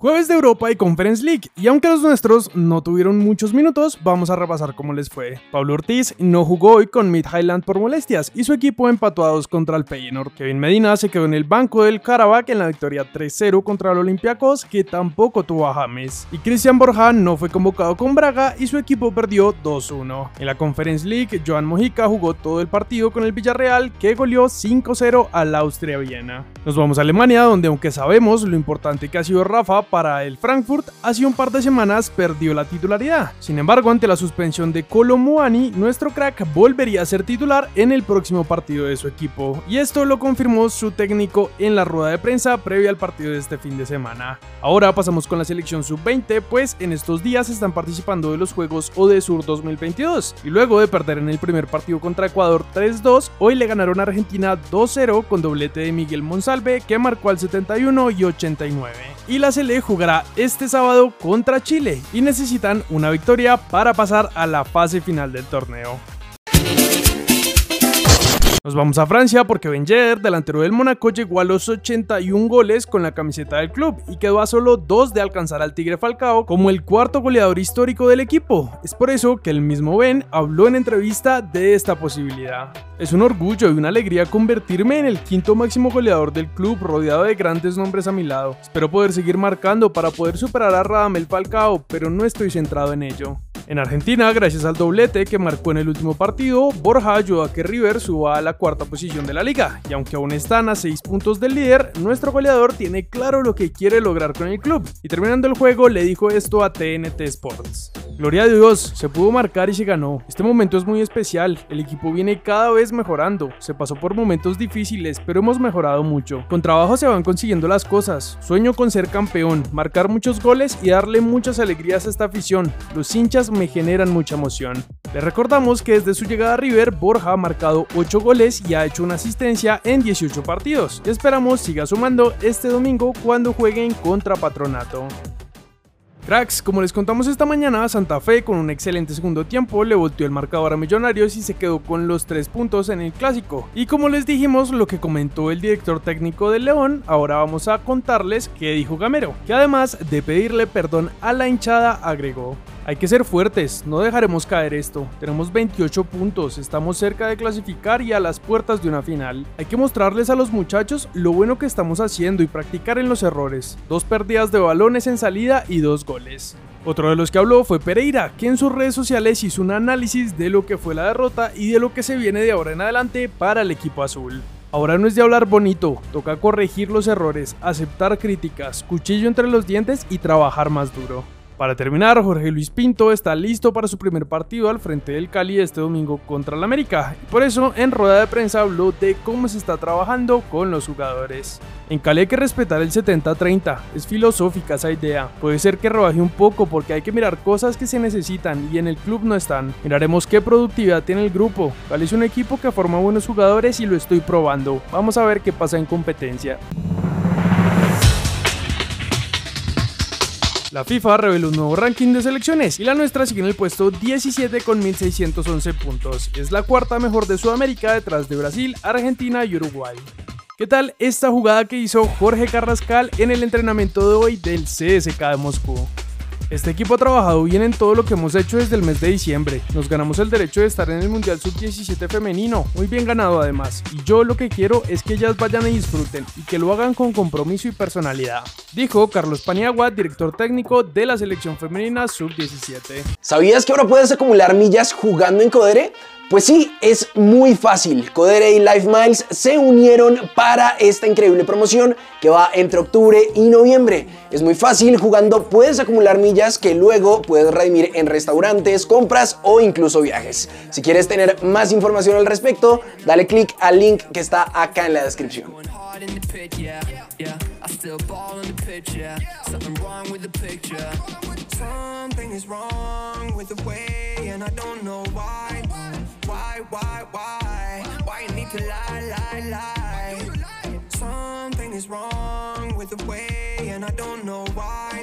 Jueves de Europa y Conference League, y aunque los nuestros no tuvieron muchos minutos, vamos a repasar cómo les fue. Pablo Ortiz no jugó hoy con Mid Highland por molestias y su equipo empató a contra el Feyenoord. Kevin Medina se quedó en el banco del Karabakh en la victoria 3-0 contra el Olympiacos, que tampoco tuvo a James. Y Cristian Borja no fue convocado con Braga y su equipo perdió 2-1. En la Conference League, Joan Mojica jugó todo el partido con el Villarreal, que goleó 5-0 al Austria Viena. Nos vamos a Alemania, donde aunque sabemos lo importante que ha sido Rafa para el Frankfurt, hace un par de semanas perdió la titularidad. Sin embargo, ante la suspensión de Kolo Muani, nuestro crack volvería a ser titular en el próximo partido de su equipo. Y esto lo confirmó su técnico en la rueda de prensa previa al partido de este fin de semana. Ahora pasamos con la selección sub-20, pues en estos días están participando de los Juegos Odesur 2022. Y luego de perder en el primer partido contra Ecuador 3-2, hoy le ganaron a Argentina 2-0 con doblete de Miguel Monsalve que marcó al 71 y 89. Y la Sele jugará este sábado contra Chile y necesitan una victoria para pasar a la fase final del torneo. Nos vamos a Francia porque Ben delantero del Mónaco, llegó a los 81 goles con la camiseta del club y quedó a solo dos de alcanzar al Tigre Falcao como el cuarto goleador histórico del equipo. Es por eso que el mismo Ben habló en entrevista de esta posibilidad. Es un orgullo y una alegría convertirme en el quinto máximo goleador del club rodeado de grandes nombres a mi lado. Espero poder seguir marcando para poder superar a Radamel Falcao, pero no estoy centrado en ello. En Argentina, gracias al doblete que marcó en el último partido, Borja ayudó a que River suba a la cuarta posición de la liga, y aunque aún están a 6 puntos del líder, nuestro goleador tiene claro lo que quiere lograr con el club, y terminando el juego le dijo esto a TNT Sports. Gloria a Dios, se pudo marcar y se ganó. Este momento es muy especial, el equipo viene cada vez mejorando, se pasó por momentos difíciles, pero hemos mejorado mucho. Con trabajo se van consiguiendo las cosas, sueño con ser campeón, marcar muchos goles y darle muchas alegrías a esta afición. Los hinchas me generan mucha emoción. Les recordamos que desde su llegada a River, Borja ha marcado 8 goles y ha hecho una asistencia en 18 partidos. Y esperamos siga sumando este domingo cuando jueguen contra Patronato. Cracks, como les contamos esta mañana, Santa Fe con un excelente segundo tiempo le volteó el marcador a Millonarios y se quedó con los 3 puntos en el clásico. Y como les dijimos lo que comentó el director técnico del León, ahora vamos a contarles qué dijo Gamero, que además de pedirle perdón a la hinchada agregó. Hay que ser fuertes, no dejaremos caer esto. Tenemos 28 puntos, estamos cerca de clasificar y a las puertas de una final. Hay que mostrarles a los muchachos lo bueno que estamos haciendo y practicar en los errores. Dos pérdidas de balones en salida y dos goles. Otro de los que habló fue Pereira, que en sus redes sociales hizo un análisis de lo que fue la derrota y de lo que se viene de ahora en adelante para el equipo azul. Ahora no es de hablar bonito, toca corregir los errores, aceptar críticas, cuchillo entre los dientes y trabajar más duro. Para terminar, Jorge Luis Pinto está listo para su primer partido al frente del Cali este domingo contra el América. Por eso, en rueda de prensa habló de cómo se está trabajando con los jugadores. En Cali hay que respetar el 70-30, es filosófica esa idea. Puede ser que rebaje un poco porque hay que mirar cosas que se necesitan y en el club no están. Miraremos qué productividad tiene el grupo. Cali es un equipo que forma buenos jugadores y lo estoy probando. Vamos a ver qué pasa en competencia. La FIFA reveló un nuevo ranking de selecciones y la nuestra sigue en el puesto 17 con 1611 puntos. Es la cuarta mejor de Sudamérica detrás de Brasil, Argentina y Uruguay. ¿Qué tal esta jugada que hizo Jorge Carrascal en el entrenamiento de hoy del CSK de Moscú? Este equipo ha trabajado bien en todo lo que hemos hecho desde el mes de diciembre. Nos ganamos el derecho de estar en el Mundial Sub-17 femenino, muy bien ganado además. Y yo lo que quiero es que ellas vayan y disfruten y que lo hagan con compromiso y personalidad. Dijo Carlos Paniagua, director técnico de la selección femenina Sub-17. ¿Sabías que ahora puedes acumular millas jugando en Codere? Pues sí, es muy fácil. Codere y Life Miles se unieron para esta increíble promoción que va entre octubre y noviembre. Es muy fácil, jugando puedes acumular millas que luego puedes redimir en restaurantes, compras o incluso viajes. Si quieres tener más información al respecto, dale click al link que está acá en la descripción. Why, why, why? Why you need to lie, lie, lie? Something is wrong with the way, and I don't know why.